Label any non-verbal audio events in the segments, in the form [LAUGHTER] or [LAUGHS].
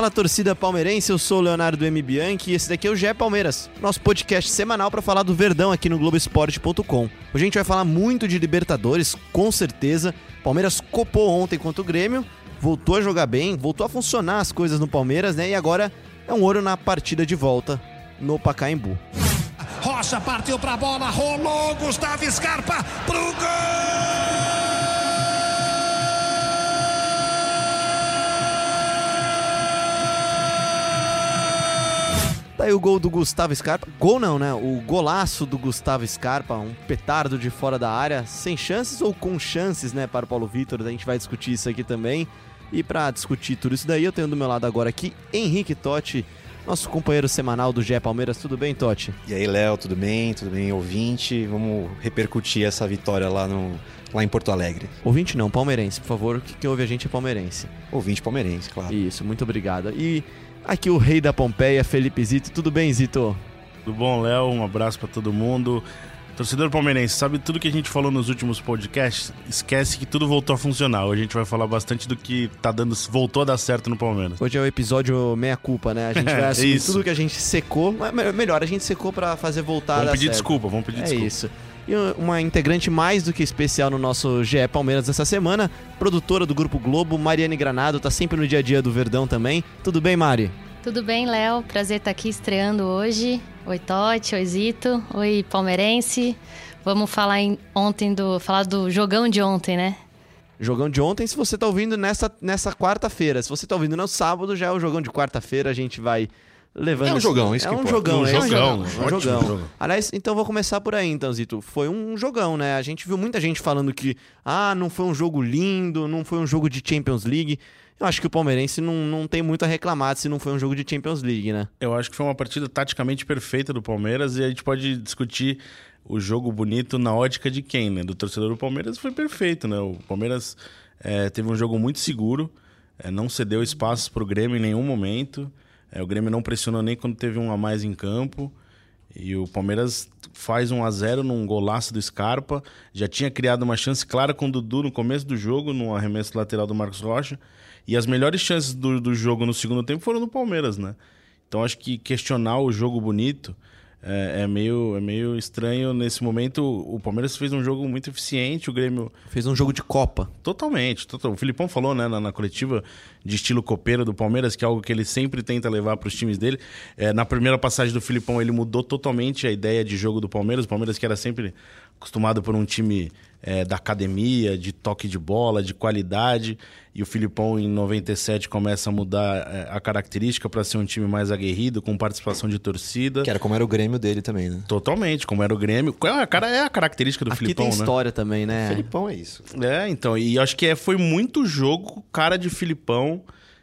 Fala torcida palmeirense, eu sou o Leonardo M. Bianchi e esse daqui é o GE Palmeiras, nosso podcast semanal para falar do Verdão aqui no Globoesporte.com. Hoje a gente vai falar muito de Libertadores, com certeza. Palmeiras copou ontem contra o Grêmio, voltou a jogar bem, voltou a funcionar as coisas no Palmeiras, né? E agora é um ouro na partida de volta no Pacaembu. Rocha partiu pra bola, rolou Gustavo Scarpa pro gol! Tá o gol do Gustavo Scarpa. Gol não, né? O golaço do Gustavo Scarpa, um petardo de fora da área, sem chances ou com chances, né, para o Paulo Vitor. A gente vai discutir isso aqui também. E para discutir tudo isso daí, eu tenho do meu lado agora aqui Henrique Totti, nosso companheiro semanal do GE Palmeiras. Tudo bem, Totti? E aí, Léo, tudo bem? Tudo bem, ouvinte? Vamos repercutir essa vitória lá no lá em Porto Alegre. Ouvinte não, palmeirense, por favor. Quem ouve a gente é palmeirense. Ouvinte palmeirense, claro. Isso, muito obrigado. E Aqui o rei da Pompeia, Felipe Zito. Tudo bem, Zito? Tudo bom, Léo? Um abraço para todo mundo. Torcedor palmeirense, sabe tudo que a gente falou nos últimos podcasts? Esquece que tudo voltou a funcionar. Hoje a gente vai falar bastante do que tá dando, voltou a dar certo no Palmeiras. Hoje é o episódio meia culpa, né? A gente [LAUGHS] vai assumir é tudo que a gente secou. Melhor, a gente secou para fazer voltar vamos a pedir certo. desculpa, vamos pedir é desculpa. É isso e uma integrante mais do que especial no nosso GE Palmeiras dessa semana, produtora do Grupo Globo, Mariane Granado, tá sempre no dia a dia do Verdão também. Tudo bem, Mari? Tudo bem, Léo? Prazer estar aqui estreando hoje. Oi, Totti, oi, Zito, oi, palmeirense. Vamos falar em, ontem do falar do jogão de ontem, né? Jogão de ontem, se você está ouvindo nessa, nessa quarta-feira. Se você está ouvindo no sábado, já é o jogão de quarta-feira. A gente vai levando. É um jogão, isso é um jogão, um é jogão, um jogão. Jogão. Aliás, então vou começar por aí, então, Zito. Foi um jogão, né? A gente viu muita gente falando que, ah, não foi um jogo lindo, não foi um jogo de Champions League. Eu acho que o palmeirense não, não tem muito a reclamar se não foi um jogo de Champions League, né? Eu acho que foi uma partida taticamente perfeita do Palmeiras e a gente pode discutir o jogo bonito na ótica de quem, né? Do torcedor do Palmeiras foi perfeito, né? O Palmeiras é, teve um jogo muito seguro, é, não cedeu espaços para o Grêmio em nenhum momento. É, o Grêmio não pressionou nem quando teve um a mais em campo. E o Palmeiras faz 1 a 0 num golaço do Scarpa. Já tinha criado uma chance clara com o Dudu no começo do jogo, no arremesso lateral do Marcos Rocha. E as melhores chances do, do jogo no segundo tempo foram do Palmeiras, né? Então acho que questionar o jogo bonito é, é, meio, é meio estranho nesse momento. O Palmeiras fez um jogo muito eficiente, o Grêmio. Fez um jogo de Copa. Totalmente. Total. O Filipão falou né, na, na, coletiva de estilo copeiro do Palmeiras, que é algo que ele sempre tenta levar para os times dele. É, na primeira passagem do Filipão, ele mudou totalmente a ideia de jogo do Palmeiras. O Palmeiras, que era sempre acostumado por um time é, da academia, de toque de bola, de qualidade. E o Filipão, em 97, começa a mudar é, a característica para ser um time mais aguerrido, com participação de torcida. Que era como era o Grêmio dele também, né? Totalmente, como era o Grêmio. É, cara, é a característica do Aqui Filipão, tem né? história também, né? O Filipão é isso. É, então. E acho que é, foi muito jogo, cara de Filipão,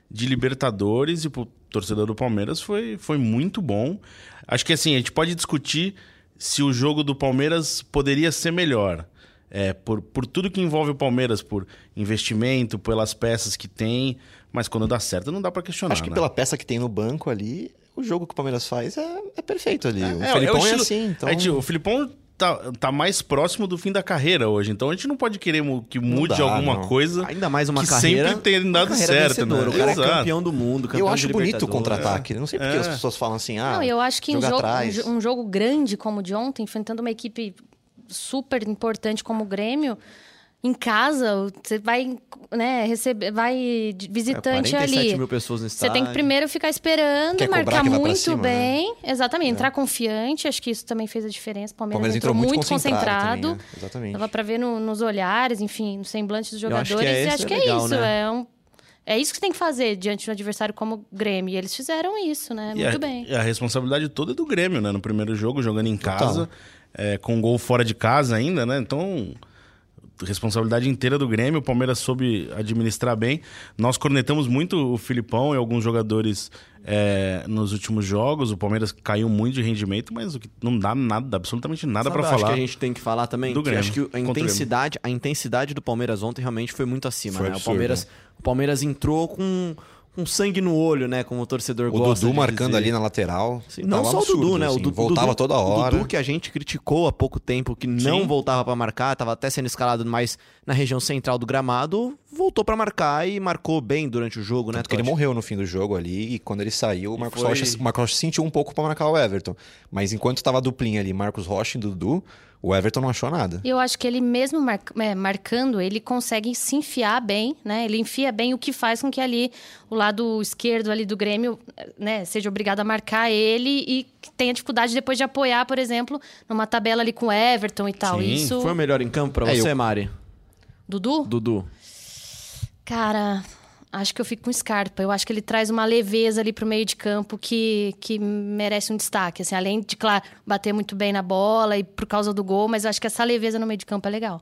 de Libertadores, e pro torcedor do Palmeiras foi, foi muito bom. Acho que assim, a gente pode discutir se o jogo do Palmeiras poderia ser melhor é, por, por tudo que envolve o Palmeiras, por investimento, pelas peças que tem. Mas quando dá certo, não dá para questionar. Acho que né? pela peça que tem no banco ali, o jogo que o Palmeiras faz é, é perfeito ali. É, o é, é, o estilo, assim. Então... É, o Filipão tá, tá mais próximo do fim da carreira hoje. Então a gente não pode querer que mude dá, alguma não. coisa. Ainda mais uma que carreira. sempre tem dado certo, né? O cara é Exato. é campeão do mundo. Campeão eu acho bonito o contra-ataque. Não sei porque é. as pessoas falam assim. Ah, não, eu acho que jogo, um, um jogo grande como o de ontem, enfrentando uma equipe super importante como o Grêmio, em casa, você vai, né, receber, vai visitante é, ali. mil pessoas no estádio. Você tem que primeiro ficar esperando, Quer marcar muito cima, bem. Né? Exatamente, é. entrar confiante, acho que isso também fez a diferença. O Palmeiras, Palmeiras entrou, entrou, muito concentrado. concentrado. Também, né? Exatamente. Dava pra ver no, nos olhares, enfim, no semblante dos jogadores. Eu acho que é, e acho que é, legal, isso. Né? É um é isso que tem que fazer diante de um adversário como o Grêmio. E eles fizeram isso, né? E Muito a, bem. E a responsabilidade toda é do Grêmio, né? No primeiro jogo, jogando em casa, é, com um gol fora de casa ainda, né? Então, responsabilidade inteira do Grêmio, o Palmeiras soube administrar bem. Nós cornetamos muito o Filipão e alguns jogadores é, nos últimos jogos. O Palmeiras caiu muito de rendimento, mas o que não dá nada, absolutamente nada para falar. Acho que a gente tem que falar também. Do Grêmio, acho que a intensidade, a intensidade do Palmeiras ontem realmente foi muito acima. Foi né? absurdo, o Palmeiras, né? o Palmeiras entrou com com sangue no olho, né? Como o torcedor o gosta. O Dudu marcando dizer. ali na lateral. Sim, não só absurdo, o Dudu, né? Assim, o Dudu, voltava toda hora. O Dudu que a gente criticou há pouco tempo, que não Sim. voltava para marcar, tava até sendo escalado mais na região central do gramado, voltou para marcar e marcou bem durante o jogo, né? Tanto que ele morreu no fim do jogo ali e quando ele saiu, o Marcos, foi... Rocha, o Marcos Rocha sentiu um pouco para marcar o Everton. Mas enquanto estava a duplinha ali, Marcos Rocha e Dudu, o Everton não achou nada. Eu acho que ele mesmo mar... é, marcando, ele consegue se enfiar bem, né? Ele enfia bem o que faz com que ali o lado esquerdo ali do Grêmio, né, seja obrigado a marcar ele e tenha dificuldade depois de apoiar, por exemplo, numa tabela ali com o Everton e tal. Sim. Isso foi o melhor em campo para é, você, eu... Mari. Dudu? Dudu. Cara, acho que eu fico com Scarpa. Eu acho que ele traz uma leveza ali pro meio de campo que, que merece um destaque. Assim, além de, claro, bater muito bem na bola e por causa do gol, mas eu acho que essa leveza no meio de campo é legal.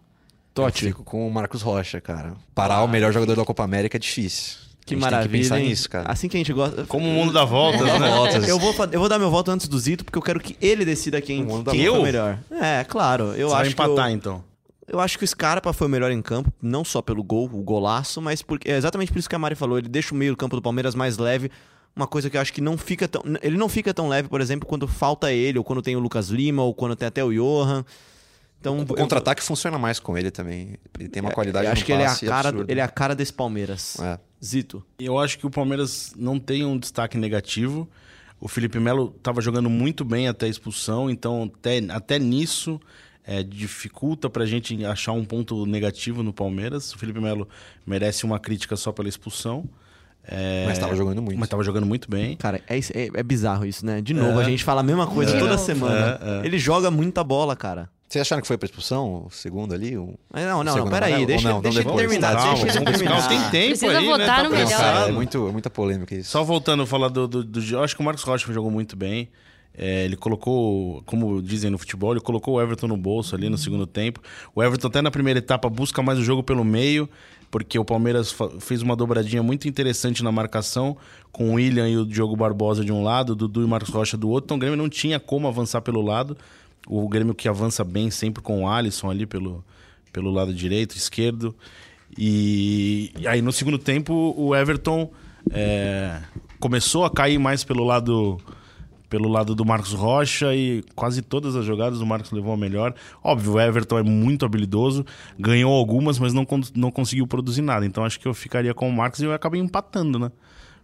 Totti. Eu fico com o Marcos Rocha, cara. Parar ah. o melhor jogador da Copa América é difícil. Que maravilha. Que pensar nisso, cara. Assim que a gente gosta. Como o mundo dá voltas, né? Voltas. Eu, vou, eu vou dar meu voto antes do Zito, porque eu quero que ele decida quem, quem eu? foi melhor. É, claro. Eu Você acho vai empatar, eu... então. Eu acho que o Scarpa foi o melhor em campo, não só pelo gol, o golaço, mas porque, é exatamente por isso que a Mari falou. Ele deixa o meio do campo do Palmeiras mais leve. Uma coisa que eu acho que não fica tão. Ele não fica tão leve, por exemplo, quando falta ele, ou quando tem o Lucas Lima, ou quando tem até o Johan. Então, o contra-ataque eu... funciona mais com ele também. Ele tem uma é, qualidade eu acho que ele é a cara ele é a cara desse Palmeiras. É. Zito. Eu acho que o Palmeiras não tem um destaque negativo. O Felipe Melo estava jogando muito bem até a expulsão, então até, até nisso é, dificulta para a gente achar um ponto negativo no Palmeiras. O Felipe Melo merece uma crítica só pela expulsão. É... Mas estava jogando muito. Mas estava jogando muito bem. Cara, é, é, é, bizarro isso, né? De novo, é. a gente fala a mesma coisa toda semana. É, é. Ele joga muita bola, cara. Vocês acharam que foi pra expulsão, o segundo ali? O... Não, não, não, peraí, deixa, não, deixa ele terminar. Calma, deixa ele terminar. Tem tempo Precisa ali, votar né? no melhor. É, muito, muita polêmica isso. Só voltando a falar do, do, do... Eu acho que o Marcos Rocha jogou muito bem. É, ele colocou, como dizem no futebol, ele colocou o Everton no bolso ali no segundo tempo. O Everton até na primeira etapa busca mais o jogo pelo meio, porque o Palmeiras fez uma dobradinha muito interessante na marcação, com o William e o Diogo Barbosa de um lado, o Dudu e o Marcos Rocha do outro. Então o Grêmio não tinha como avançar pelo lado. O Grêmio que avança bem sempre com o Alisson ali pelo, pelo lado direito, esquerdo. E, e aí no segundo tempo o Everton é, começou a cair mais pelo lado pelo lado do Marcos Rocha e quase todas as jogadas o Marcos levou a melhor. Óbvio, o Everton é muito habilidoso, ganhou algumas, mas não, não conseguiu produzir nada. Então acho que eu ficaria com o Marcos e eu acabei empatando, né?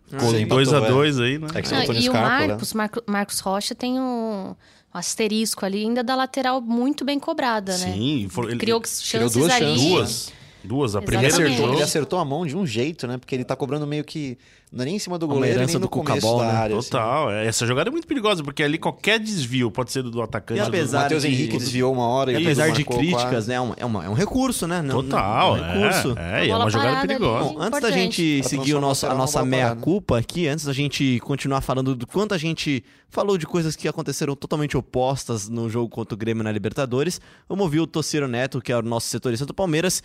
Ficou 2 a 2 é. aí, né? É que você ah, e o Marcos, né? Marcos Rocha tem um asterisco ali, ainda da lateral muito bem cobrada, né? Sim, ele criou chances duas ali. Duas. Duas, a primeira ele acertou, ele acertou a mão de um jeito, né? Porque ele tá cobrando meio que. Não é nem em cima do goleiro, nem no do começo Cucabol, da né? área. Assim. Total. Assim. Essa jogada é muito perigosa, porque ali qualquer desvio pode ser do atacante. E apesar o Matheus de... Henrique desviou uma hora. E apesar de críticas, né? É, uma, é, uma, é um recurso, né? Não, Total. é um recurso. É, é, é uma jogada perigosa. Bom, antes da gente seguir o nosso, a nossa meia-culpa aqui, antes da gente continuar falando do quanto a gente falou de coisas que aconteceram totalmente opostas no jogo contra o Grêmio na Libertadores, vamos ouvir o Tociro Neto, que é o nosso setorista do Palmeiras,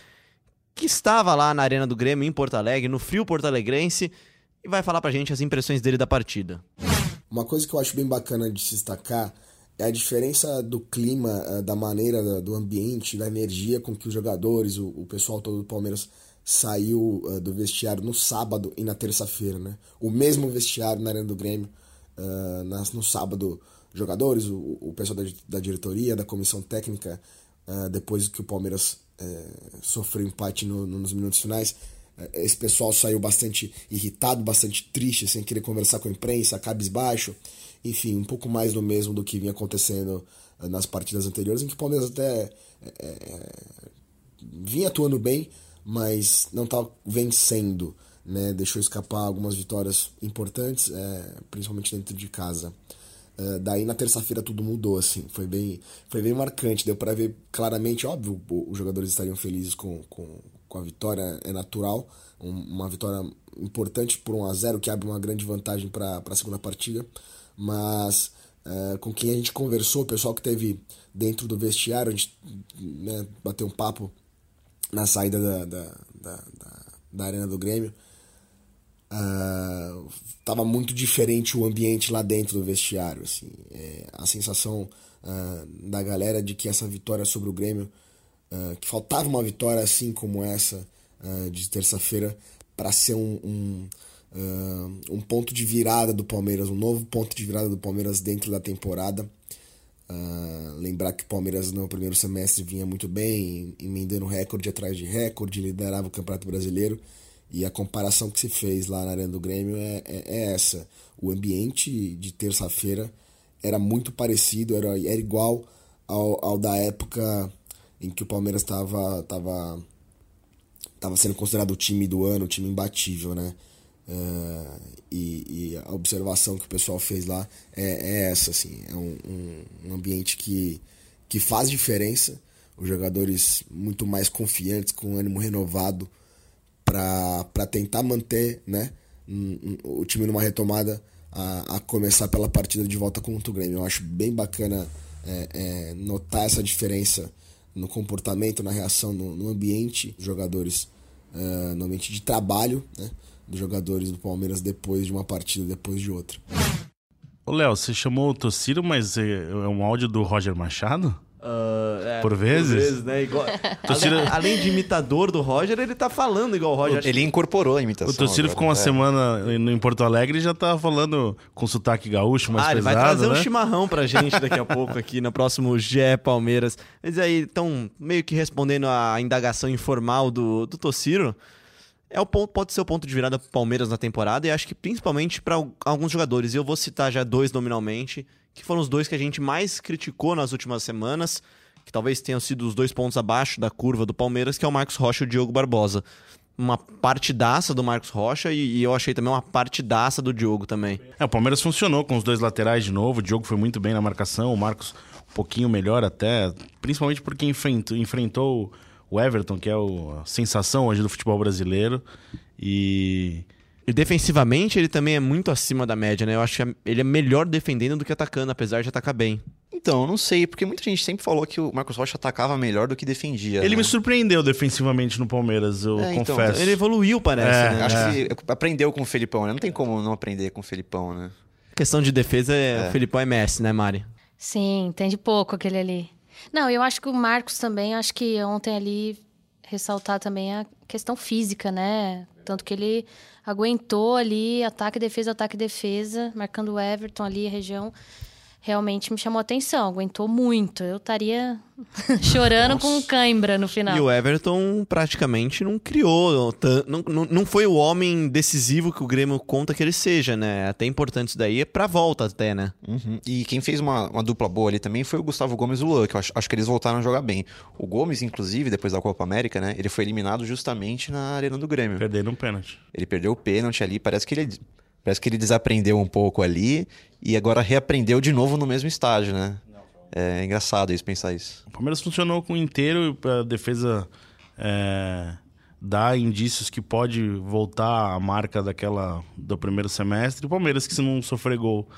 que estava lá na Arena do Grêmio, em Porto Alegre, no frio Porto Alegrense, e vai falar pra gente as impressões dele da partida. Uma coisa que eu acho bem bacana de se destacar é a diferença do clima, eh, da maneira, do ambiente, da energia com que os jogadores, o, pessoal todo do Palmeiras saiu uh, do vestiário no sábado e na terça-feira, né? O mesmo vestiário na Arena do Grêmio, uh, no sábado, jogadores, o, pessoal da, diretoria, da comissão técnica, depois que o Palmeiras é, sofreu empate no, no, nos minutos finais. É, esse pessoal saiu bastante irritado, bastante triste, sem querer conversar com a imprensa, cabisbaixo. Enfim, um pouco mais do mesmo do que vinha acontecendo é, nas partidas anteriores, em que o Palmeiras até é, é vinha atuando bem, mas não estava vencendo. Né? Deixou escapar algumas vitórias importantes, é, principalmente dentro de casa. Uh, daí na terça-feira tudo mudou, assim, foi bem, foi bem marcante, deu para ver claramente, óbvio, os jogadores estariam felizes com, com, com a vitória, é natural, um, uma vitória importante por 1 a 0 que abre uma grande vantagem para a segunda partida, mas uh, com quem a gente conversou, o pessoal que teve dentro do vestiário, a gente né, bateu um papo na saída da, da, da, da, da arena do Grêmio, uh, tava muito diferente o ambiente lá dentro do vestiário. Assim. É, a sensação uh, da galera de que essa vitória sobre o Grêmio, uh, que faltava uma vitória assim como essa de terça-feira para ser um, um, um, ponto de virada do Palmeiras, um novo ponto de virada do Palmeiras dentro da temporada. Lembrar que o Palmeiras no primeiro semestre vinha muito bem, emendando recorde atrás de recorde, liderava o Campeonato Brasileiro. E a comparação que se fez lá na Arena do Grêmio é, é, é essa. O ambiente de terça-feira era muito parecido, era, era igual ao, ao da época em que o Palmeiras estava tava, tava sendo considerado o time do ano, o time imbatível, né? Uh, e, e, a observação que o pessoal fez lá é, é essa, assim, é um, um, um, ambiente que, que faz diferença, os jogadores muito mais confiantes, com ânimo renovado para tentar manter né, o time numa retomada a, a, começar pela partida de volta contra o Grêmio. Eu acho bem bacana é, é, notar essa diferença no comportamento, na reação, no, no ambiente dos jogadores, uh, no ambiente de trabalho, né? dos jogadores do Palmeiras depois de uma partida, depois de outra. Ô, Léo, você chamou o Tociro, mas é, é um áudio do Roger Machado? Uh, é, por vezes? Por vezes, né? Igual... [LAUGHS] além, além, de imitador do Roger, ele tá falando igual o Roger. Ele incorporou a imitação. O Tociro ficou uma é. semana em Porto Alegre e já tá falando com sotaque gaúcho mais ah, pesado, ele vai trazer né? um chimarrão pra gente daqui a [LAUGHS] pouco aqui no próximo GE Palmeiras. Mas aí, então, meio que respondendo a indagação informal do, do Tociro, é o ponto, pode ser o ponto de virada pro Palmeiras na temporada e acho que principalmente para alguns jogadores. E eu vou citar já dois nominalmente, que foram os dois que a gente mais criticou nas últimas semanas, que talvez tenham sido os dois pontos abaixo da curva do Palmeiras, que é o Marcos Rocha e o Diogo Barbosa. Uma partidaça do Marcos Rocha e, e eu achei também uma partidaça do Diogo também. É, o Palmeiras funcionou com os dois laterais de novo, o Diogo foi muito bem na marcação, o Marcos um pouquinho melhor até, principalmente porque enfrentou, enfrentou o Everton, que é o, a sensação hoje do futebol brasileiro. E. E defensivamente ele também é muito acima da média, né? Eu acho que ele é melhor defendendo do que atacando, apesar de atacar bem. Então, não sei, porque muita gente sempre falou que o Marcos Rocha atacava melhor do que defendia. Ele né? me surpreendeu defensivamente no Palmeiras, eu é, então, confesso. Ele evoluiu, parece, é, né? Acho é. que aprendeu com o Felipão, né? Não tem como não aprender com o Felipão, né? questão de defesa, é. o Felipão é Messi, né, Mari? Sim, entende pouco aquele ali. Não, eu acho que o Marcos também, acho que ontem ali ressaltar também a questão física, né? Tanto que ele aguentou ali ataque, defesa, ataque, defesa, marcando o Everton ali, a região realmente me chamou a atenção, aguentou muito. Eu estaria [LAUGHS] chorando Nossa. com cãibra no final. E o Everton praticamente não criou, não, não, não foi o homem decisivo que o Grêmio conta que ele seja, né? Até importante isso daí é pra volta até, né? Uhum. E quem fez uma, uma, dupla boa ali também foi o Gustavo Gomes e o Luan, que eu acho, acho que eles voltaram a jogar bem. O Gomes, inclusive, depois da Copa América, né? Ele foi eliminado justamente na arena do Grêmio. Perdendo um pênalti. Ele perdeu o pênalti ali, parece que ele Parece que ele desaprendeu um pouco ali e agora reaprendeu de novo no mesmo estágio, né? É engraçado isso, pensar isso. O Palmeiras funcionou com o inteiro a defesa é, dá indícios que pode voltar à marca daquela do primeiro semestre. O Palmeiras, que se não sofrer gol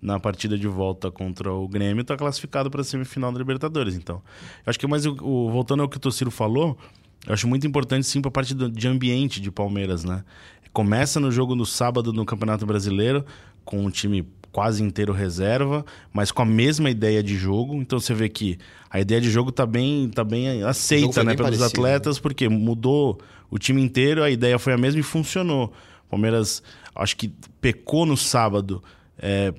na partida de volta contra o Grêmio, está classificado para a semifinal da Libertadores. Então, eu acho que mais o, voltando ao que o Tociro falou, eu acho muito importante sim para a parte de ambiente de Palmeiras, né? Começa no jogo no sábado no Campeonato Brasileiro, com um time quase inteiro reserva, mas com a mesma ideia de jogo. Então você vê que a ideia de jogo tá bem, tá bem aceita né, bem pelos parecido, atletas, né? porque mudou o time inteiro, a ideia foi a mesma e funcionou. O Palmeiras, acho que pecou no sábado é,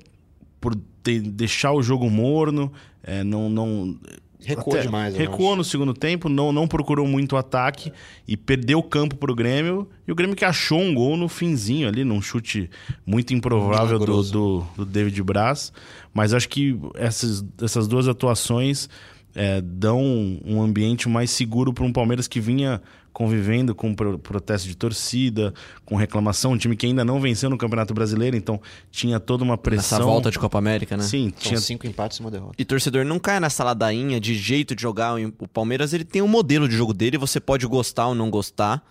por ter, deixar o jogo morno, é, não, não Recuou demais. Recuou no segundo tempo, não, não procurou muito ataque e perdeu o campo para o Grêmio. E o Grêmio que achou um gol no finzinho ali, num chute muito improvável do, do, do, David Braz. Mas acho que essas, essas duas atuações é, dão um ambiente mais seguro para um Palmeiras que vinha convivendo com protesto de torcida, com reclamação, um time que ainda não venceu no Campeonato Brasileiro, então tinha toda uma pressão. Essa volta de Copa América, né? Sim, São tinha cinco empates e uma derrota. E torcedor não cai nessa ladainha de jeito de jogar. O Palmeiras ele tem um modelo de jogo dele, você pode gostar ou não gostar.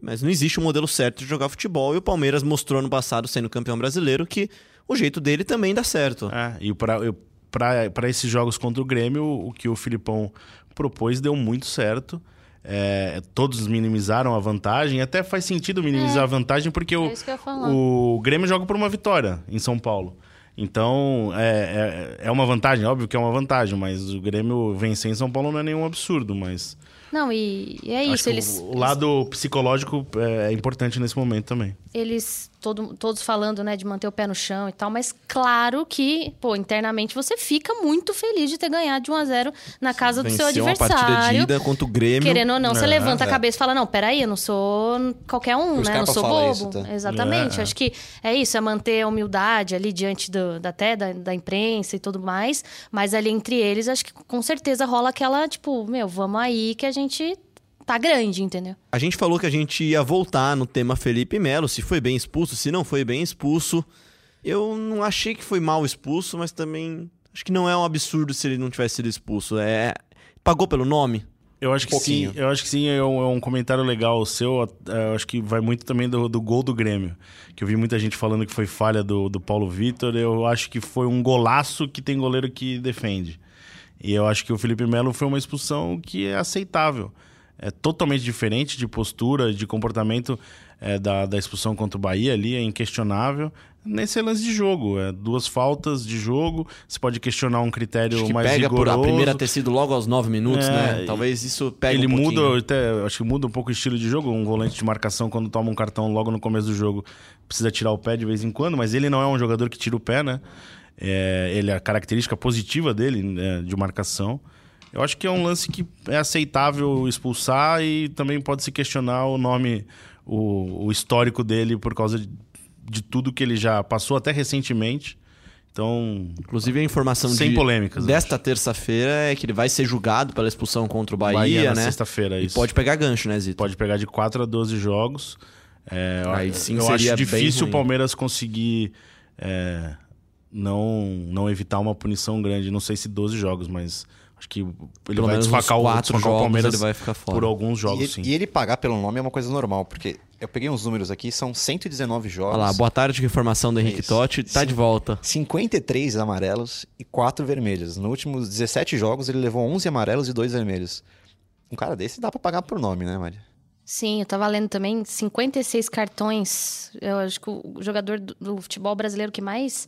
Mas não existe um modelo certo de jogar futebol. E o Palmeiras mostrou no passado, sendo campeão brasileiro, que o jeito dele também dá certo. É, e para esses jogos contra o Grêmio, o que o Filipão propôs deu muito certo. É, todos minimizaram a vantagem. Até faz sentido minimizar é. a vantagem, porque o, é o Grêmio joga por uma vitória em São Paulo. Então, é, é, é, uma vantagem, óbvio que é uma vantagem, mas o Grêmio vencer em São Paulo não é nenhum absurdo, mas... Não, e, e é isso. Eles, o, o lado psicológico é importante nesse momento também. Eles todo, todos falando, né, de manter o pé no chão e tal, mas claro que, pô, internamente você fica muito feliz de ter ganhado de 1 a 0 na casa do seu Venceu uma partida de adversário. ida contra o Grêmio. Querendo ou não, você É, levanta a é. cabeça e fala: Não, peraí, eu não sou qualquer um, O né? Eu não sou bobo. isso, tá? Exatamente. É. Acho que é isso, é manter a humildade ali diante do, da, até da, da imprensa e tudo mais. Mas ali entre eles, acho que com certeza rola aquela, tipo, meu, vamos aí que a gente tá grande, entendeu? A gente falou que a gente ia voltar no tema Felipe Melo, se foi bem expulso, se não foi bem expulso. Eu não achei que foi mal expulso, mas também acho que não é um absurdo se ele não tivesse sido expulso. É pagou pelo nome. Eu acho que pouquinho. sim, eu acho que sim, é um, é um comentário legal o seu. é, Eu acho que vai muito também do, do gol do Grêmio. Que eu vi muita gente falando que foi falha do, do Paulo Vitor. Eu acho que foi um golaço que tem goleiro que defende. E eu acho que o Felipe Melo foi uma expulsão que é aceitável. É totalmente diferente de postura, de comportamento é, da, da expulsão contra o Bahia ali, é inquestionável. Nesse lance de jogo, é duas faltas de jogo. Você pode questionar um critério Acho que mais pega por rigoroso. a primeira ter sido logo aos nove minutos, É, né? Talvez isso pegue ele um muda, até, acho que muda um pouco o estilo de jogo. Um volante de marcação, quando toma um cartão logo no começo do jogo, precisa tirar o pé de vez em quando, mas ele não é um jogador que tira o pé, né? É, ele é a característica positiva dele né, de marcação. Eu acho que é um lance que é aceitável expulsar e também pode se questionar o nome, o, o histórico dele por causa de, de tudo que ele já passou até recentemente. Então, Inclusive, a informação Sem de polêmicas, desta terça-feira é que ele vai ser julgado pela expulsão contra o Bahia, Bahia, na né? sexta-feira, E isso. pode pegar gancho, né, Zito? pode pegar de 4 a 12 jogos. É, Aí eu- sim eu seria acho difícil o Palmeiras conseguir é, não, não evitar uma punição grande. Não sei se 12 jogos, mas acho que ele Pelo vai menos uns desfacar, o, quatro desfacar o jogos Palmeiras ele vai ficar fora. por alguns jogos, E, sim. e ele pagar pelo nome é uma coisa normal, porque eu peguei uns números aqui, são 119 jogos. Olha lá, boa tarde, que informação do Henrique Isso. Totti. Tá Sim. de volta. 53 amarelos e 4 vermelhos. Nos últimos 17 jogos, ele levou 11 amarelos e 2 vermelhos. Um cara desse dá pra pagar por nome, né, Maria? Sim, eu tava lendo também 56 cartões. Eu acho que o jogador do, do futebol brasileiro que mais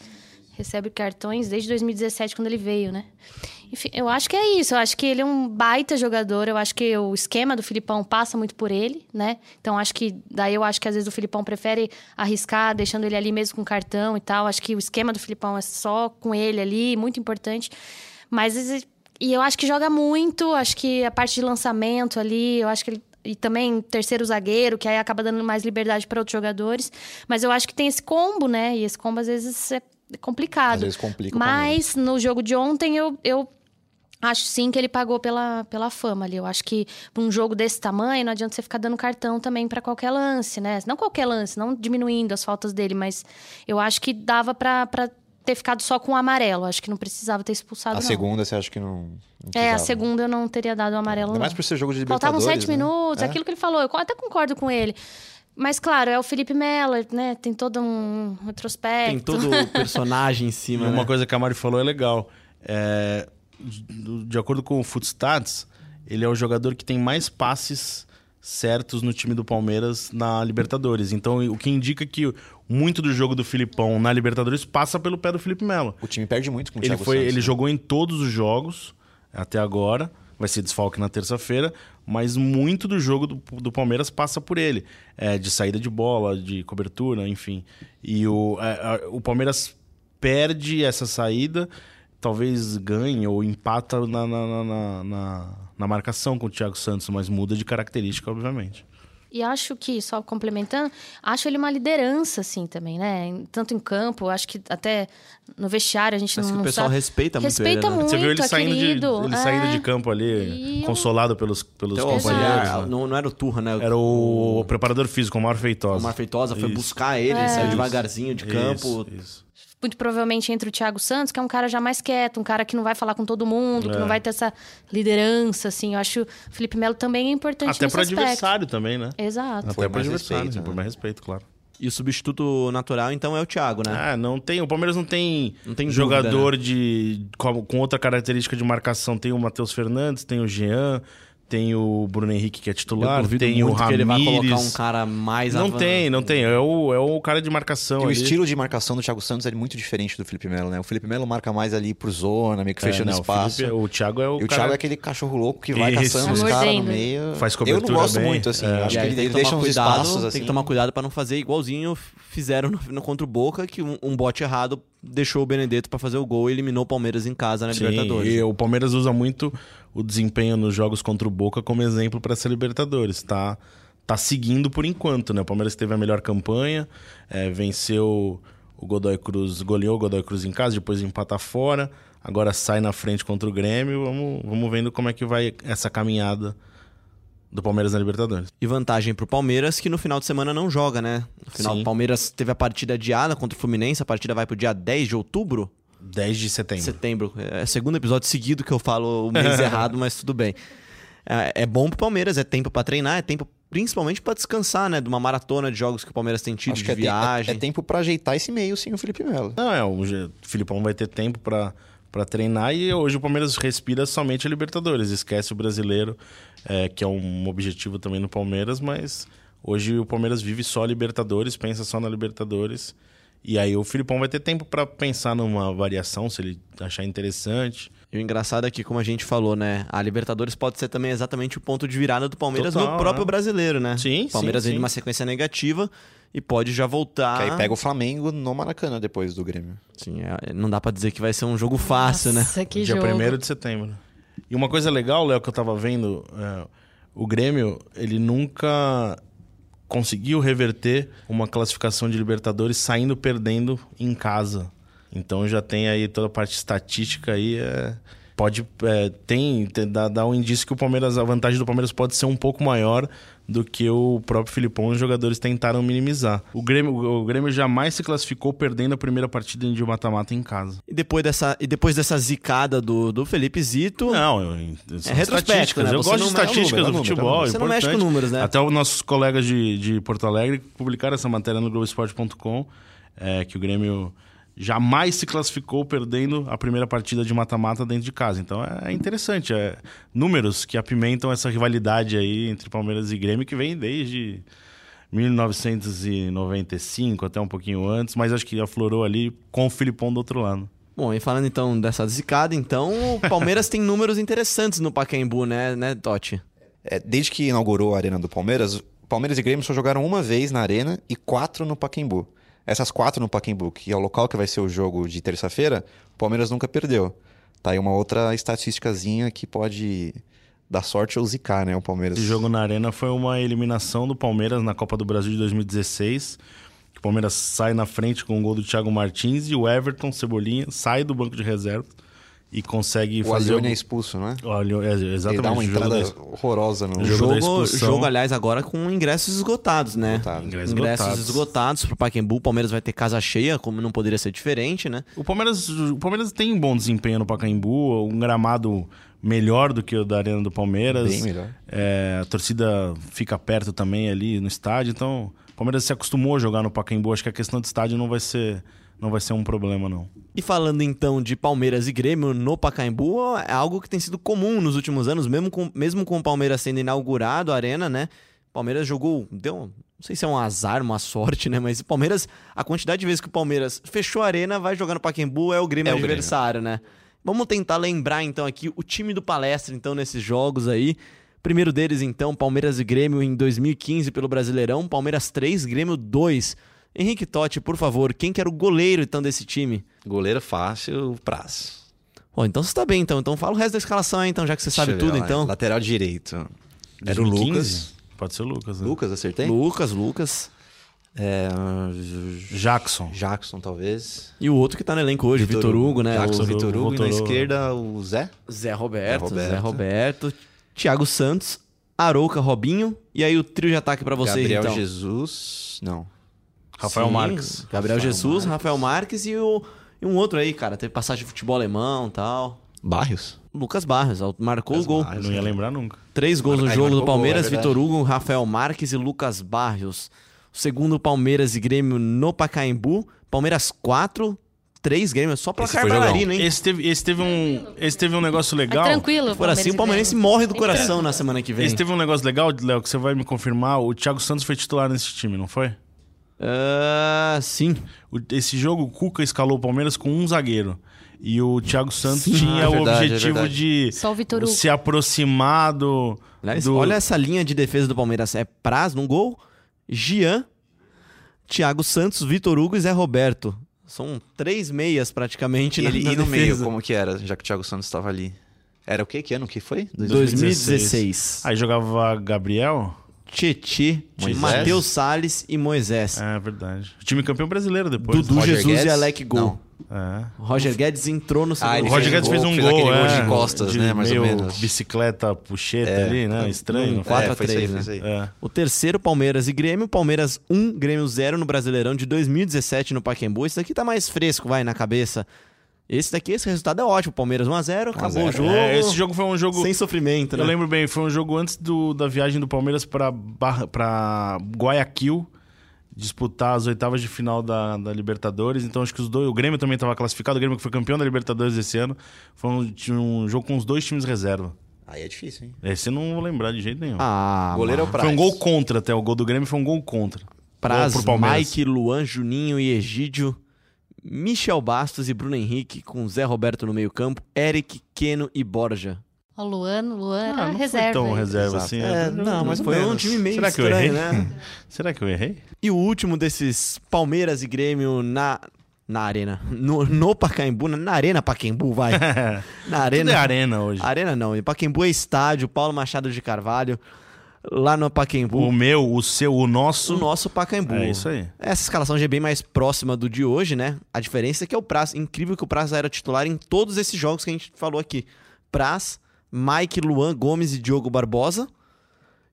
recebe cartões desde 2017, quando ele veio, né? Enfim, eu acho que é isso. Eu acho que ele é um baita jogador. Eu acho que o esquema do Filipão passa muito por ele, né? Então acho que. Daí eu acho que às vezes o Filipão prefere arriscar, deixando ele ali mesmo com cartão e tal. Acho que o esquema do Filipão é só com ele ali, muito importante. Mas. E eu acho que joga muito, acho que a parte de lançamento ali, eu acho que ele e também terceiro zagueiro, que aí acaba dando mais liberdade para outros jogadores. Mas eu acho que tem esse combo, né? E esse combo às vezes é complicado. Às vezes complica Mas no jogo de ontem eu, eu acho sim que ele pagou pela, pela fama ali. Eu acho que pra um jogo desse tamanho não adianta você ficar dando cartão também para qualquer lance, né? Não qualquer lance, não diminuindo as faltas dele, mas eu acho que dava para ter ficado só com o amarelo. Acho que não precisava ter expulsado A não. segunda você acha que não. não É, a precisava? segunda eu não teria dado o amarelo, Ainda não. mais por ser jogo de Faltavam Libertadores. sete né? minutos, É. aquilo que ele falou, eu até concordo com ele. Mas, claro, é o Felipe Melo, né? Tem todo um retrospecto. Tem todo o personagem em cima, uma né? coisa que a Mari falou é legal. É, de, acordo com o Footstats, ele é o jogador que tem mais passes certos no time do Palmeiras na Libertadores. Então, o que indica que muito do jogo do Filipão na Libertadores passa pelo pé do Felipe Melo. O time perde muito com o Ele, Thiago foi, Santos, ele né? jogou em todos os jogos até agora. Vai ser desfalque na terça-feira, mas muito do jogo do, do Palmeiras passa por ele. É, de saída de bola, de cobertura, enfim. E o, é, o Palmeiras perde essa saída, talvez ganhe ou empata na, na, na- na- na- na marcação com o Thiago Santos, mas muda de característica, obviamente. E acho que, só complementando, acho ele uma liderança, assim, também, né? Tanto em campo, acho que até no vestiário a gente Mas não que o pessoal sabe. respeita muito Respeita ele, né? muito, Você viu ele é saindo, de, ele é. saindo de campo ali, E o- consolado pelos, pelos Então, o companheiros. auxiliar, né? não, não era o Turra, né? Era o preparador físico, o Omar Feitosa. O Omar Feitosa foi Isso. buscar ele, ele saiu devagarzinho de campo. Isso, isso. Muito provavelmente entre o Thiago Santos, que é um cara já mais quieto, um cara que não vai falar com todo mundo, que É. não vai ter essa liderança, assim. Eu acho que o Felipe Melo também é importante Até para adversário também, né? Exato. Até para adversário, respeito, sim, por né? mais respeito, claro. E o substituto natural, então, é o Thiago, né? Ah, não tem. O Palmeiras não tem, Não tem jogador dúvida, de com, com outra característica de marcação. Tem o Matheus Fernandes, tem o Jean, tem o Bruno Henrique que é Eu titular, tem o muito que ele vai colocar um Ramires. cara mais Não avan- tem, não tem. É o, é o cara de marcação E o estilo de marcação do Thiago Santos é muito diferente do Felipe Melo, né? O Felipe Melo marca mais ali por zona, meio que É, fechando não, o espaço. Felipe- O Thiago é o E o cara... Thiago é aquele cachorro louco que vai Isso. caçando os caras no meio. Faz Eu cobertura não gosto bem. muito, assim. É. Eu Acho que ele, tem ele que deixa uns cuidado, espaços, tem assim. que tomar cuidado pra não fazer igualzinho fizeram no, no contra o Boca, que um, um bote errado deixou o Benedetto pra fazer o gol e eliminou o Palmeiras em casa na Sim, Libertadores. e o Palmeiras usa muito o desempenho nos jogos contra o Boca como exemplo para essa Libertadores. Tá, tá seguindo por enquanto, né? O Palmeiras teve a melhor campanha, é, venceu o Godoy Cruz, goleou o Godoy Cruz em casa, depois empata fora, agora sai na frente contra o Grêmio. Vamos, vamos vendo como é que vai essa caminhada do Palmeiras na Libertadores. E vantagem pro Palmeiras, que no final de semana não joga, né? No final, Sim. o Palmeiras teve a partida adiada contra o Fluminense, a partida vai pro dia 10 de outubro, 10 de setembro. setembro. É o segundo episódio seguido que eu falo o mês [LAUGHS] errado, mas tudo bem. É, é bom pro Palmeiras, é tempo pra treinar, é tempo principalmente pra descansar, né? De uma maratona de jogos que o Palmeiras tem tido, Acho de que é, te- viagem. é, é tempo pra ajeitar esse meio sem o Felipe Melo. Não, é, o Filipão vai ter tempo pra pra treinar e hoje o Palmeiras respira somente a Libertadores, esquece o brasileiro, é, que é um objetivo também no Palmeiras, mas hoje o Palmeiras vive só a Libertadores, pensa só na Libertadores. E aí o Filipão vai ter tempo pra pensar numa variação, se ele achar interessante. E o engraçado é que, como a gente falou, né? A Libertadores pode ser também exatamente o ponto de virada do Palmeiras Total, no próprio né? brasileiro, né? Sim, O Palmeiras sim, vem sim. uma sequência negativa e pode já voltar. Que aí pega o Flamengo no Maracanã depois do Grêmio. Sim, é- não dá pra dizer que vai ser um jogo fácil, né? Nossa, que dia jogo. 1 de setembro. E uma coisa legal, Léo, que eu tava vendo, é, o Grêmio, ele nunca conseguiu reverter uma classificação de Libertadores saindo perdendo em casa. Então já tem aí toda a parte estatística aí. é, pode. é, tem. tem- dá, dá um indício que o Palmeiras, a vantagem do Palmeiras pode ser um pouco maior do que o próprio Filipão e os jogadores tentaram minimizar. O Grêmio, o Grêmio jamais se classificou perdendo a primeira partida de mata-mata em casa. E depois dessa, e depois dessa zicada do, do Felipe Zito. Não, eu, É estatísticas. né? Eu Você gosto de mexe- estatísticas é do número, é futebol. número. Você não mexe com números, né? Até os nossos colegas de, de Porto Alegre publicaram essa matéria no Globoesporte.com, é, que o Grêmio jamais se classificou perdendo a primeira partida de mata-mata dentro de casa. Então é interessante. É, números que apimentam essa rivalidade aí entre Palmeiras e Grêmio, que vem desde 1995, até um pouquinho antes, mas acho que aflorou ali com o Filipão do outro lado. Bom, e falando então dessa zicada, então o Palmeiras [LAUGHS] tem números interessantes no Pacaembu, né, né, Totti? É, desde que inaugurou a Arena do Palmeiras, Palmeiras e Grêmio só jogaram uma vez na Arena e quatro no Pacaembu. Essas quatro no Pacaembu, que é o local que vai ser o jogo de terça-feira, o Palmeiras nunca perdeu. Tá aí uma outra estatísticazinha que pode dar sorte ou zicar, né, o Palmeiras. Esse jogo na Arena foi uma eliminação do Palmeiras na Copa do Brasil de 2016. que O Palmeiras sai na frente com o gol do Thiago Martins e o Everton Cebolinha sai do banco de reserva e consegue O fazer Alione é expulso, não é? o Alio- é, Exatamente. Ele dá uma o jogo entrada da- horrorosa no O jogo jogo, jogo, aliás, agora com ingressos esgotados, né? Esgotado. Ingressos Ingressos esgotados. esgotados pro Pacaembu. O Palmeiras vai ter casa cheia, como não poderia ser diferente, né? O Palmeiras, o Palmeiras tem um bom desempenho no Pacaembu, um gramado melhor do que o da Arena do Palmeiras. Bem melhor. É, a torcida fica perto também ali no estádio, então o Palmeiras se acostumou a jogar no Pacaembu. Acho que a questão de estádio não vai ser, não vai ser um problema, não. E falando então de Palmeiras e Grêmio no Pacaembu, é algo que tem sido comum nos últimos anos, mesmo com, mesmo com o Palmeiras sendo inaugurado a arena, né? Palmeiras jogou, deu, não sei se é um azar, uma sorte, né? Mas o Palmeiras, a quantidade de vezes que o Palmeiras fechou a arena, vai jogar no Pacaembu, é o Grêmio É o Grêmio. adversário, né? Vamos tentar lembrar então aqui o time do Palestra, então, nesses jogos aí. Primeiro deles, então, Palmeiras e Grêmio em 2015 pelo Brasileirão. Palmeiras 3, Grêmio 2. Henrique Totti, por favor, quem que era o goleiro então desse time? Goleiro fácil, Praz. Ó, então você tá bem, então. Então fala o resto da escalação aí, então, já que você sabe tudo, lá. então. Lateral direito. Era o 2015? Lucas. Pode ser o Lucas, né? Lucas, acertei? Lucas, Lucas. É, Jackson. Jackson, talvez. E o outro que tá no elenco hoje, Vitor Hugo, né? Jackson, O Vitor Hugo. E Vitor na esquerda, o Zé. Zé Roberto, Zé Zé Roberto. Roberto. Thiago Santos, Arouca, Robinho. E aí o trio de ataque pra vocês, Gabriel então. Jesus. Não. Rafael Sim, Marques. Gabriel Rafael Jesus, Marques. Rafael Marques e, o, e um outro aí, cara. Teve passagem de futebol alemão e tal. Barrios. Lucas Barros, marcou Lucas o gol. Barros. Eu não ia lembrar nunca. Três gols no Aí jogo do gol, Palmeiras, é verdade. Vitor Hugo, Rafael Marques e Lucas Barrios. Segundo, Palmeiras e Grêmio no Pacaembu. Palmeiras 4, 3 Grêmio. Só placar bailarina, hein? Esse teve, esse, teve um, esse teve um negócio legal. É tranquilo. For assim, o Palmeirense morre do coração na semana que vem. Esse teve um negócio legal, Léo, que você vai me confirmar. O Thiago Santos foi titular nesse time, não foi? Uh, sim. O, esse jogo, o Cuca escalou o Palmeiras com um zagueiro. E o Thiago Santos sim. tinha é o verdade, objetivo é de o se aproximar do, Aliás, do... Olha essa linha de defesa do Palmeiras. É Praz no gol, Gian, Thiago Santos, Vitor Hugo e Zé Roberto. São três meias praticamente e na, ele, na E no defesa. meio, como que era, já que o Thiago Santos estava ali? Era o quê? Que ano que foi? 2016. Aí jogava Gabriel. Tietê. Matheus Salles e Moisés. É verdade. O time campeão brasileiro depois. Dudu Roger Jesus Guedes? e Alec Gol. É. Roger Guedes entrou no segundo Ah, O ele gol. Roger Guedes fez gol, um fez gol, gol é, de costas, né, mais ou menos. bicicleta, puxeta É, ali, né? Estranho. um quatro É, a foi isso aí, três, foi né? isso aí. É. O terceiro, Palmeiras e Grêmio. Palmeiras 1, Grêmio 0 no Brasileirão de 2017 no Pacaembu. Esse daqui tá mais fresco, vai, na cabeça. Esse daqui, esse resultado é ótimo. Palmeiras 1x0, acabou o jogo. É, esse jogo foi um jogo. Sem sofrimento, né? Eu lembro bem, foi um jogo antes do, da viagem do Palmeiras pra Guayaquil disputar as oitavas de final da, da Libertadores. Então acho que os dois. O Grêmio também estava classificado, o Grêmio que foi campeão da Libertadores esse ano. Foi um, tinha um jogo com os dois times reserva. Aí é difícil, hein? Esse eu não vou lembrar de jeito nenhum. Ah, O goleiro é o. Praz. foi um gol contra até. O gol do Grêmio foi um gol contra. Praz, Gol pro Palmeiras. Mike, Luan, Juninho e Egídio. Michel Bastos e Bruno Henrique com Zé Roberto no meio campo. Eric, Keno e Borja. O Luan, Luan era Ah, não reserva. foi tão reserva Exato. assim. É, não, mas Foi um time meio Será que eu estranho, errei? né? [LAUGHS] Será que eu errei? E o último desses Palmeiras e Grêmio na, na arena. No, no Pacaembu, na, na arena Pacaembu, vai. [LAUGHS] Na arena. Tudo é arena hoje. Arena não, e Pacaembu é estádio, Paulo Machado de Carvalho, lá no Pacaembu. O meu, o seu, o nosso. O nosso Pacaembu. É isso aí. Essa escalação já é bem mais próxima do de hoje, né? A diferença é que é o Praz. Incrível que o Praz era titular em todos esses jogos que a gente falou aqui. Praz, Mike, Luan, Gomes e Diogo Barbosa.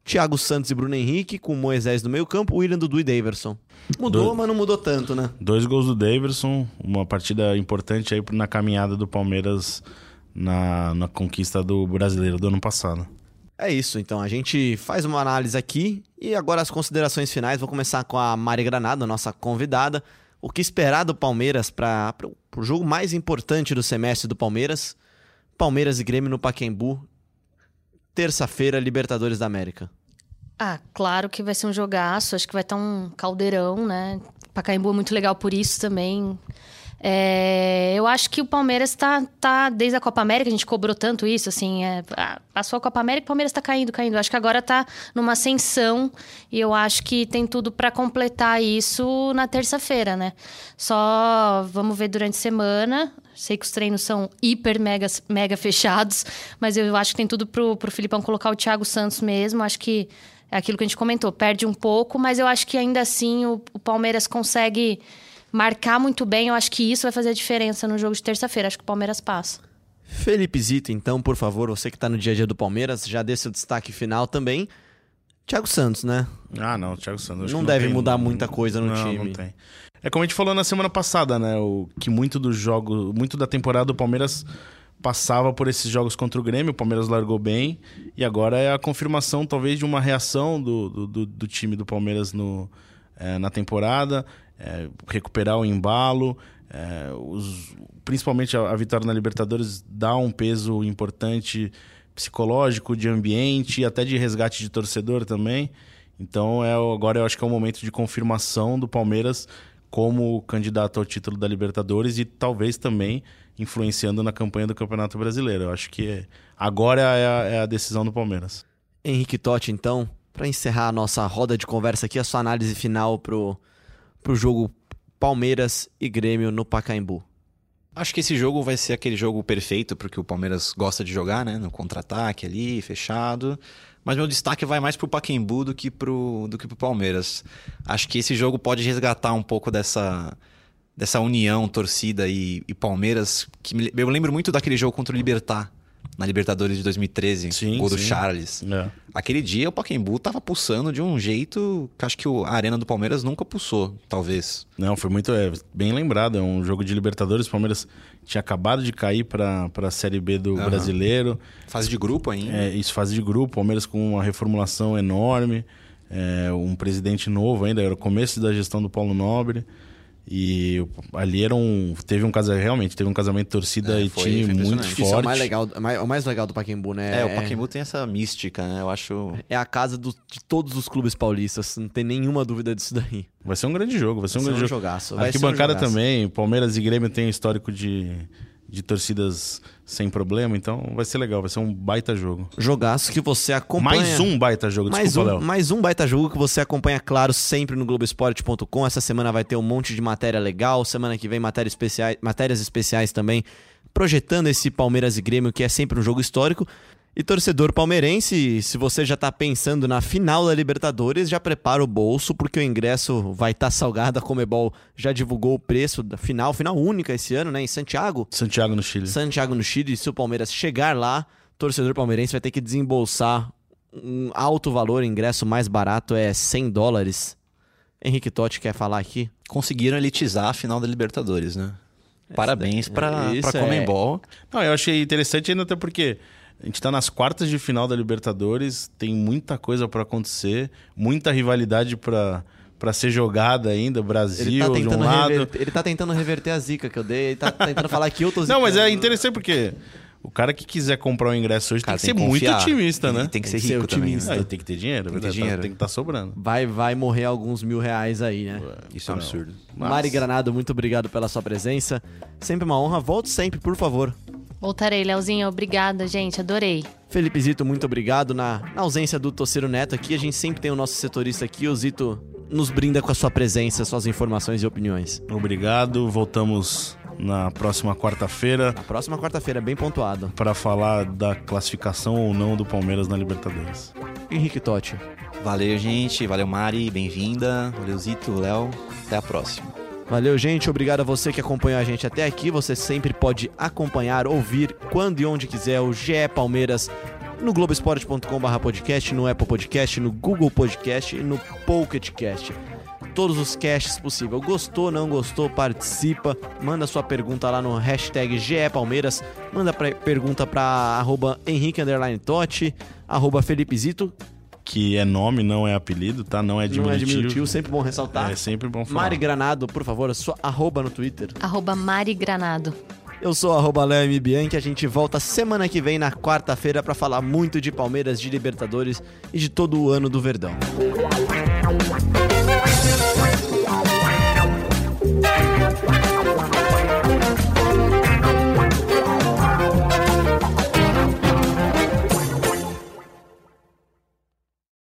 Thiago Santos e Bruno Henrique, com Moisés no meio campo, William, Dudu e Daverson. Mudou, Do- mas não mudou tanto, né? Dois gols do Daverson, uma partida importante aí na caminhada do Palmeiras na, na conquista do brasileiro do ano passado. É isso, então. A gente faz uma análise aqui e agora as considerações finais. Vou começar com a Mari Granada, nossa convidada. O que esperar do Palmeiras para o jogo mais importante do semestre do Palmeiras? Palmeiras e Grêmio no Pacaembu. Terça-feira, Libertadores da América. Ah, claro que vai ser um jogaço. Acho que vai estar um caldeirão, né? Pacaembu é muito legal por isso também. É, eu acho que o Palmeiras está tá, desde a Copa América, a gente cobrou tanto isso, assim, é, passou a Copa América, o Palmeiras está caindo, caindo. Eu acho que agora está numa ascensão e eu acho que tem tudo para completar isso na terça-feira, né? Só vamos ver durante a semana. Sei que os treinos são hiper mega, mega fechados, mas eu acho que tem tudo pro, pro Filipão colocar o Thiago Santos mesmo. Acho que é aquilo que a gente comentou, perde um pouco, mas eu acho que ainda assim o, o Palmeiras consegue marcar muito bem. Eu acho que isso vai fazer a diferença no jogo de terça-feira. Acho que o Palmeiras passa. Felipe Zito, então, por favor, você que está no dia a dia do Palmeiras, já dê seu destaque final também. Thiago Santos, né? Ah, não, o Thiago Santos. acho Não que deve tem- mudar muita coisa no não, time. Não tem. É como a gente falou na semana passada, né? O, que muito do jogo, muito da temporada do Palmeiras passava por esses jogos contra o Grêmio, o Palmeiras largou bem, e agora é a confirmação, talvez, de uma reação do, do, do- do time do Palmeiras no, eh, na temporada, eh, recuperar o embalo, eh, os- principalmente a, a vitória na Libertadores dá um peso importante psicológico, de ambiente, e até de resgate de torcedor também. Então é, o- agora eu acho que é o momento de confirmação do Palmeiras como candidato ao título da Libertadores e talvez também influenciando na campanha do Campeonato Brasileiro. Eu acho que é- agora é a, é a decisão do Palmeiras. Henrique Totti, então, para encerrar a nossa roda de conversa aqui, a sua análise final pro, pro jogo Palmeiras e Grêmio no Pacaembu. Acho que esse jogo vai ser aquele jogo perfeito porque o Palmeiras gosta de jogar, né? No contra-ataque ali, fechado. Mas meu destaque vai mais pro Pacaembu do que pro, do que pro Palmeiras. Acho que esse jogo pode resgatar um pouco dessa, dessa união, torcida e, e Palmeiras. Que me- eu lembro muito daquele jogo contra o Libertar, na Libertadores de 2013, Sim, gol do sim. Charles. É. Aquele dia o Pacaembu tava pulsando de um jeito que acho que o- a arena do Palmeiras nunca pulsou, talvez. Não, foi muito é, bem lembrado. É um jogo de Libertadores. O Palmeiras tinha acabado de cair para a Série B do Aham. Brasileiro. Fase de grupo ainda. É, isso fase de grupo, Palmeiras com uma reformulação enorme, é, um presidente novo ainda, era o começo da gestão do Paulo Nobre. E ali era um. Teve um casamento, realmente, teve um casamento torcida É, e foi- time foi muito forte. Isso é o mais legal, mais- o mais legal do Pacaembu, né? É, o Pacaembu tem essa mística, né? Eu acho. É a casa do- de todos os clubes paulistas, não tem nenhuma dúvida disso daí. Vai ser um grande jogo, vai ser um Vai ser grande um jogo. jogaço, vai ser um Arquibancada jogaço. também, Palmeiras e Grêmio tem histórico de, de torcidas sem problema, então vai ser legal, vai ser um baita jogo. Jogaço que você acompanha. Mais um baita jogo, Mais desculpa, um, Léo. mais um baita jogo que você acompanha, claro, sempre no Globoesporte.com. Essa semana vai ter um monte de matéria legal. Semana que vem, matéria especiais, matérias especiais também, projetando esse Palmeiras e Grêmio, que é sempre um jogo histórico. E torcedor palmeirense, se você já tá pensando na final da Libertadores, já prepara o bolso, porque o ingresso vai estar salgado. A Comebol já divulgou o preço da final, final única esse ano, né, em Santiago. Santiago no Chile. Santiago no Chile, se o Palmeiras chegar lá, torcedor palmeirense vai ter que desembolsar um alto valor, o ingresso mais barato é 100 dólares. Henrique Totti quer falar aqui? Conseguiram elitizar a final da Libertadores, né? Parabéns pra, isso pra é- Comembol. Não, eu achei interessante ainda até porque a gente tá nas quartas de final da Libertadores, tem muita coisa pra acontecer, muita rivalidade pra para ser jogada ainda, Brasil Ele tá, de um lado. reverter, ele tá tentando reverter a zica que eu dei, ele tá tentando falar que eu tô [LAUGHS] Não, mas é zicando. interessante porque o cara que quiser comprar um ingresso hoje Cara, tem que ser tem que muito otimista, Tem- né? Tem que Tem ser que ser rico também. otimista. Ah, Né? e tem que ter dinheiro, Tem que ter tá- dinheiro. tem que estar sobrando. Vai, vai morrer alguns mil reais aí, né? Isso é um absurdo. Mas- Mari Granado, muito obrigado pela sua presença. Sempre uma honra. Volte sempre, por favor. Voltarei, Leozinho. Obrigada, gente. Adorei. Felipe Zito, muito obrigado. Na, na ausência do Tociro Neto aqui, a gente sempre tem o nosso setorista aqui. O Zito nos brinda com a sua presença, suas informações e opiniões. Obrigado, voltamos na próxima quarta-feira Na próxima quarta-feira, bem pontuado. para falar da classificação ou não do Palmeiras na Libertadores. Henrique Totti. Valeu, gente. Valeu, Mari. Bem-vinda. Valeu, Zito, Léo. Até a próxima. Valeu, gente. Obrigado a você que acompanhou a gente até aqui. Você sempre pode acompanhar, ouvir quando e onde quiser o GE Palmeiras no globesport.com.br podcast, no Apple Podcast, no Google Podcast e no Pocket Cast. Todos os casts possível. Gostou, não gostou, participa. Manda sua pergunta lá no hashtag GE Palmeiras. Manda pra, pergunta para arroba Henrique Totti, arroba Felipe Zito. Que é nome, não é apelido, tá? Não é Não é diminutivo. diminutivo, sempre bom ressaltar. É sempre bom falar. Mari Granado, por favor, sua arroba no Twitter. Arroba Mari Granado. Eu sou arroba Léo M. Bianchi, a gente volta semana que vem, na quarta-feira, pra falar muito de Palmeiras, de Libertadores e de todo o ano do Verdão.